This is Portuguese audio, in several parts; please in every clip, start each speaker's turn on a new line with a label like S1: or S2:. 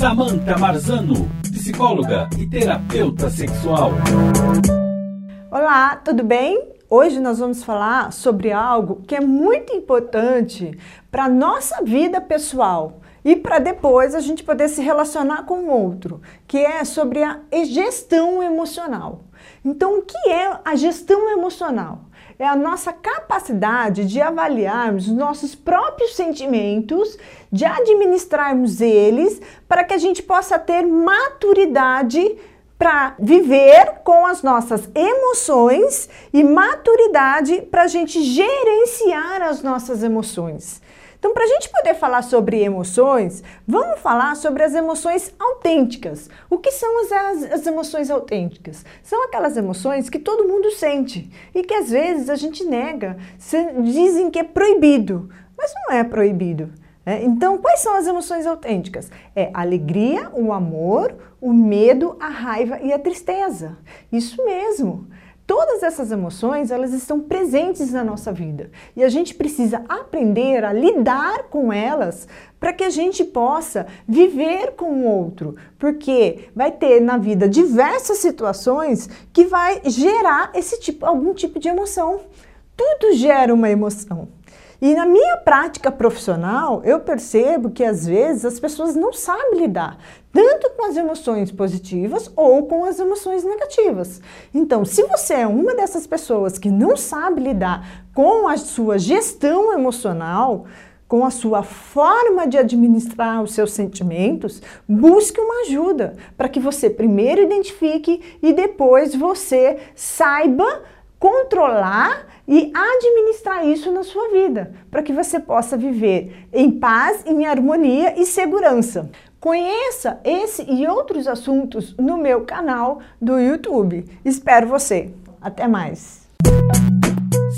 S1: Samantha Marzano, psicóloga e terapeuta sexual.
S2: Olá, tudo bem? Hoje nós vamos falar sobre algo que é muito importante para a nossa vida pessoal e para depois a gente poder se relacionar com o outro, que é sobre a gestão emocional. Então, o que é a gestão emocional? É a nossa capacidade de avaliarmos nossos próprios sentimentos, de administrarmos eles, para que a gente possa ter maturidade para viver com as nossas emoções e maturidade para a gente gerenciar as nossas emoções. Então, para a gente poder falar sobre emoções, vamos falar sobre as emoções autênticas. O que são as, as, emoções autênticas? São aquelas emoções que todo mundo sente e que às vezes a gente nega, dizem que é proibido, mas não é proibido. É, então, quais são as emoções autênticas? É a alegria, o amor, o medo, a raiva e a tristeza. Isso mesmo. Todas essas emoções, elas estão presentes na nossa vida e a gente precisa aprender a lidar com elas para que a gente possa viver com o outro, porque vai ter na vida diversas situações que vai gerar esse tipo algum tipo de emoção. Tudo gera uma emoção. E na minha prática profissional, eu percebo que às vezes as pessoas não sabem lidar tanto com as emoções positivas ou com as emoções negativas. Então, se você é uma dessas pessoas que não sabe lidar com a sua gestão emocional, com a sua forma de administrar os seus sentimentos, busque uma ajuda para que você primeiro identifique e depois você saiba controlar e administrar isso na sua vida, para que você possa viver em paz, em harmonia e segurança. Conheça esse e outros assuntos no meu canal do YouTube. Espero você. Até mais.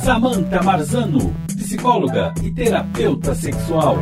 S1: Samantha Marzano, psicóloga e terapeuta sexual.